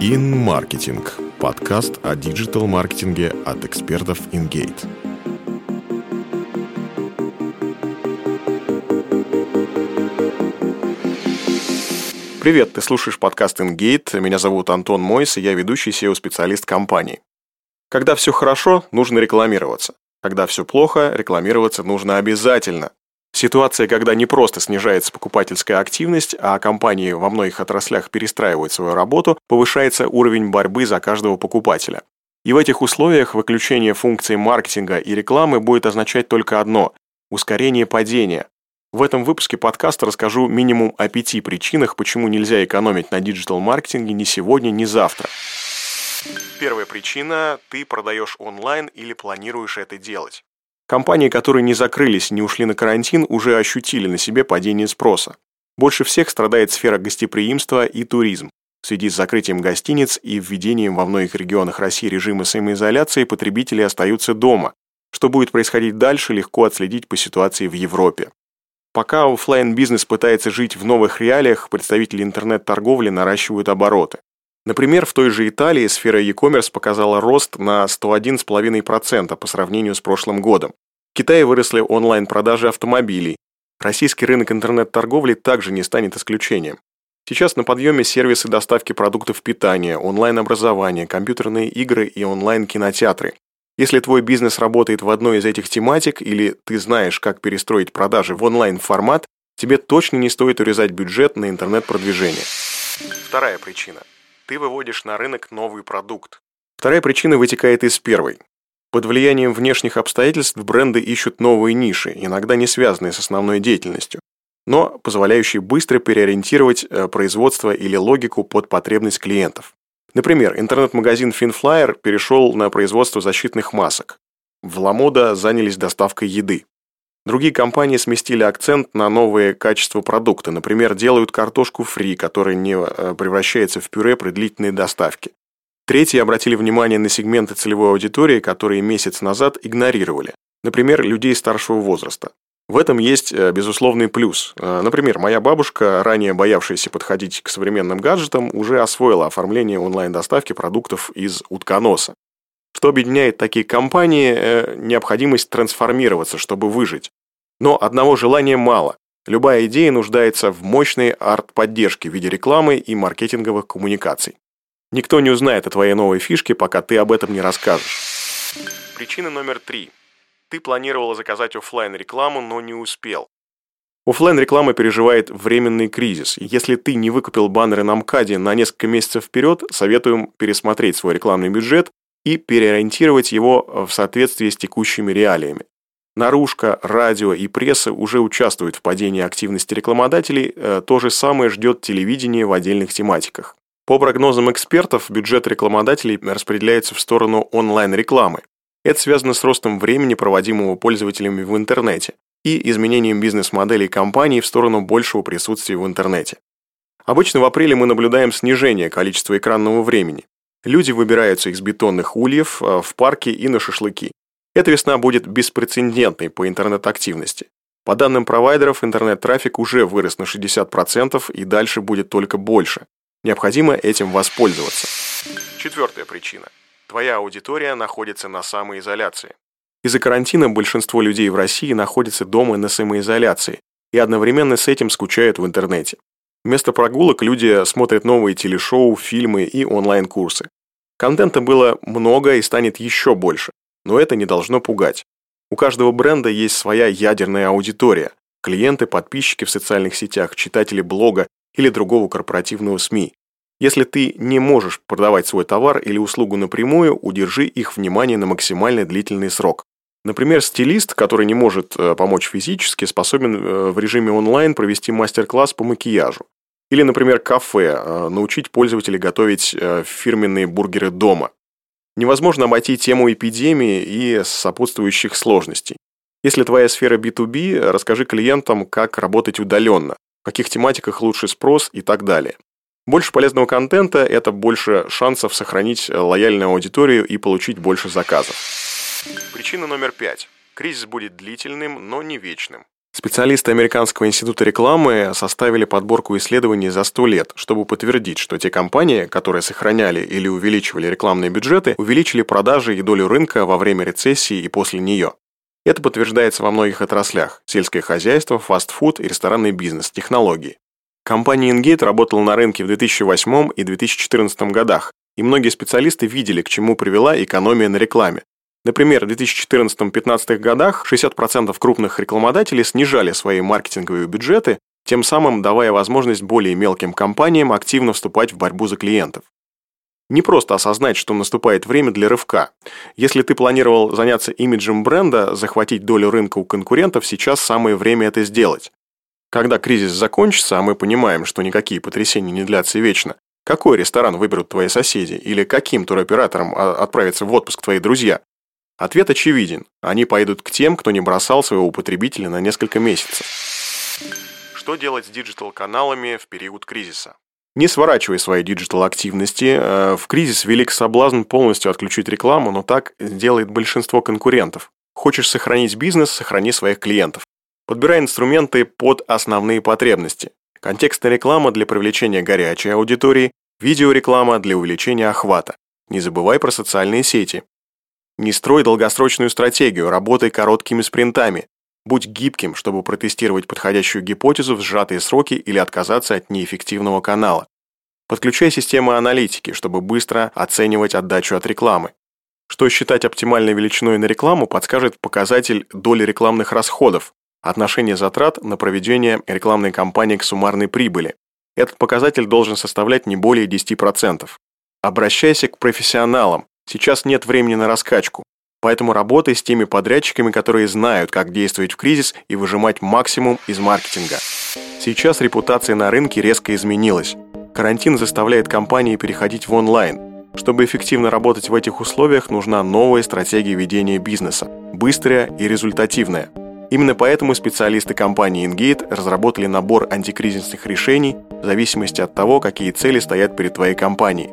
InMarketing – подкаст о диджитал-маркетинге от экспертов InGate. Привет, ты слушаешь подкаст InGate. Меня зовут Антон Мойс, и я ведущий SEO-специалист компании. Когда все хорошо, нужно рекламироваться. Когда все плохо, рекламироваться нужно обязательно. Ситуация, когда не просто снижается покупательская активность, а компании во многих отраслях перестраивают свою работу, повышается уровень борьбы за каждого покупателя. И в этих условиях выключение функций маркетинга и рекламы будет означать только одно – ускорение падения. В этом выпуске подкаста расскажу минимум о пяти причинах, почему нельзя экономить на диджитал-маркетинге ни сегодня, ни завтра. Первая причина – ты продаешь онлайн или планируешь это делать. Компании, которые не закрылись не ушли на карантин, уже ощутили на себе падение спроса. Больше всех страдает сфера гостеприимства и туризм. В связи с закрытием гостиниц и введением во многих регионах России режима самоизоляции потребители остаются дома. Что будет происходить дальше, легко отследить по ситуации в Европе. Пока офлайн бизнес пытается жить в новых реалиях, представители интернет-торговли наращивают обороты. Например, в той же Италии сфера e-commerce показала рост на 101,5% по сравнению с прошлым годом. В Китае выросли онлайн-продажи автомобилей. Российский рынок интернет-торговли также не станет исключением. Сейчас на подъеме сервисы доставки продуктов питания, онлайн-образование, компьютерные игры и онлайн-кинотеатры. Если твой бизнес работает в одной из этих тематик или ты знаешь, как перестроить продажи в онлайн-формат, тебе точно не стоит урезать бюджет на интернет-продвижение. Вторая причина – ты выводишь на рынок новый продукт. Вторая причина вытекает из первой. Под влиянием внешних обстоятельств бренды ищут новые ниши, иногда не связанные с основной деятельностью, но позволяющие быстро переориентировать э, производство или логику под потребность клиентов. Например, интернет-магазин FinFlyer перешел на производство защитных масок. В Ламода занялись доставкой еды. Другие компании сместили акцент на новые качества продукта. Например, делают картошку фри, которая не э, превращается в пюре при длительной доставке. Третьи обратили внимание на сегменты целевой аудитории, которые месяц назад игнорировали. Например, людей старшего возраста. В этом есть э, безусловный плюс. Э, например, моя бабушка, ранее боявшаяся подходить к современным гаджетам, уже освоила оформление онлайн-доставки продуктов из утконоса. Что объединяет такие компании – необходимость трансформироваться, чтобы выжить. Но одного желания мало. Любая идея нуждается в мощной арт-поддержке в виде рекламы и маркетинговых коммуникаций. Никто не узнает о твоей новой фишке, пока ты об этом не расскажешь. Причина номер три. Ты планировала заказать офлайн рекламу, но не успел. Оффлайн реклама переживает временный кризис. Если ты не выкупил баннеры на МКАДе на несколько месяцев вперед, советуем пересмотреть свой рекламный бюджет и переориентировать его в соответствии с текущими реалиями. Наружка, радио и пресса уже участвуют в падении активности рекламодателей, э, то же самое ждет телевидение в отдельных тематиках. По прогнозам экспертов, бюджет рекламодателей распределяется в сторону онлайн-рекламы. Это связано с ростом времени, проводимого пользователями в интернете, и изменением бизнес-моделей компаний в сторону большего присутствия в интернете. Обычно в апреле мы наблюдаем снижение количества экранного времени. Люди выбираются из бетонных ульев э, в парки и на шашлыки. Эта весна будет беспрецедентной по интернет-активности. По данным провайдеров, интернет-трафик уже вырос на 60% и дальше будет только больше. Необходимо этим воспользоваться. Четвертая причина. Твоя аудитория находится на самоизоляции. Из-за карантина большинство людей в России находятся дома на самоизоляции и одновременно с этим скучают в интернете. Вместо прогулок люди смотрят новые телешоу, фильмы и онлайн-курсы. Контента было много и станет еще больше но это не должно пугать. У каждого бренда есть своя ядерная аудитория – клиенты, подписчики в социальных сетях, читатели блога или другого корпоративного СМИ. Если ты не можешь продавать свой товар или услугу напрямую, удержи их внимание на максимально длительный срок. Например, стилист, который не может э, помочь физически, способен э, в режиме онлайн провести мастер-класс по макияжу. Или, например, кафе, э, научить пользователей готовить фирменные бургеры дома. Невозможно обойти тему эпидемии и сопутствующих сложностей. Если твоя сфера B2B, расскажи клиентам, как работать удаленно, в каких тематиках лучше спрос и так далее. Больше полезного контента – это больше шансов сохранить лояльную аудиторию и получить больше заказов. Причина номер пять. Кризис будет длительным, но не вечным. Специалисты Американского института рекламы составили подборку исследований за 100 лет, чтобы подтвердить, что те компании, которые сохраняли или увеличивали рекламные бюджеты, увеличили продажи и долю рынка во время рецессии и после нее. Это подтверждается во многих отраслях – сельское хозяйство, фастфуд и ресторанный бизнес, технологии. Компания Ingate работала на рынке в 2008 и 2014 годах, и многие специалисты видели, к чему привела экономия на рекламе, Например, в 2014-2015 годах 60% крупных рекламодателей снижали свои маркетинговые бюджеты, тем самым давая возможность более мелким компаниям активно вступать в борьбу за клиентов. Не просто осознать, что наступает время для рывка. Если ты планировал заняться имиджем бренда, захватить долю рынка у конкурентов, сейчас самое время это сделать. Когда кризис закончится, а мы понимаем, что никакие потрясения не длятся вечно, какой ресторан выберут твои соседи или каким туроператором а, отправятся в отпуск твои друзья? Ответ очевиден. Они пойдут к тем, кто не бросал своего потребителя на несколько месяцев. Что делать с digital-каналами в период кризиса? Не сворачивай свои digital-активности. Э, в кризис велик соблазн полностью отключить рекламу, но так делает большинство конкурентов. Хочешь сохранить бизнес – сохрани своих клиентов. Подбирай инструменты под основные потребности. Контекстная реклама для привлечения горячей аудитории, видеореклама для увеличения охвата. Не забывай про социальные сети. Не строй долгосрочную стратегию, работай короткими спринтами. Будь гибким, чтобы протестировать подходящую гипотезу в сжатые сроки или отказаться от неэффективного канала. Подключай системы аналитики, чтобы быстро оценивать отдачу от рекламы. Что считать оптимальной величиной на рекламу, подскажет показатель доли рекламных расходов, отношение затрат на проведение рекламной кампании к суммарной прибыли. Этот показатель должен составлять не более 10%. Обращайся к профессионалам, Сейчас нет времени на раскачку. Поэтому работай с теми подрядчиками, которые знают, как действовать в кризис и выжимать максимум из маркетинга. Сейчас репутация на рынке резко изменилась. Карантин заставляет компании переходить в онлайн. Чтобы эффективно работать в этих условиях, нужна новая стратегия ведения бизнеса, быстрая и результативная. Именно поэтому специалисты компании Ingate разработали набор антикризисных решений в зависимости от того, какие цели стоят перед твоей компанией.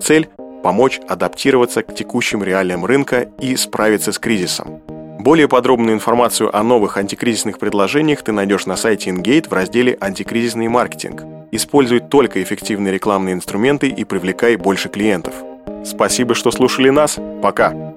Цель помочь адаптироваться к текущим реалиям рынка и справиться с кризисом. Более подробную информацию о новых антикризисных предложениях ты найдешь на сайте InGate в разделе «Антикризисный маркетинг». Используй только эффективные рекламные инструменты и привлекай больше клиентов. Спасибо, что слушали нас. Пока!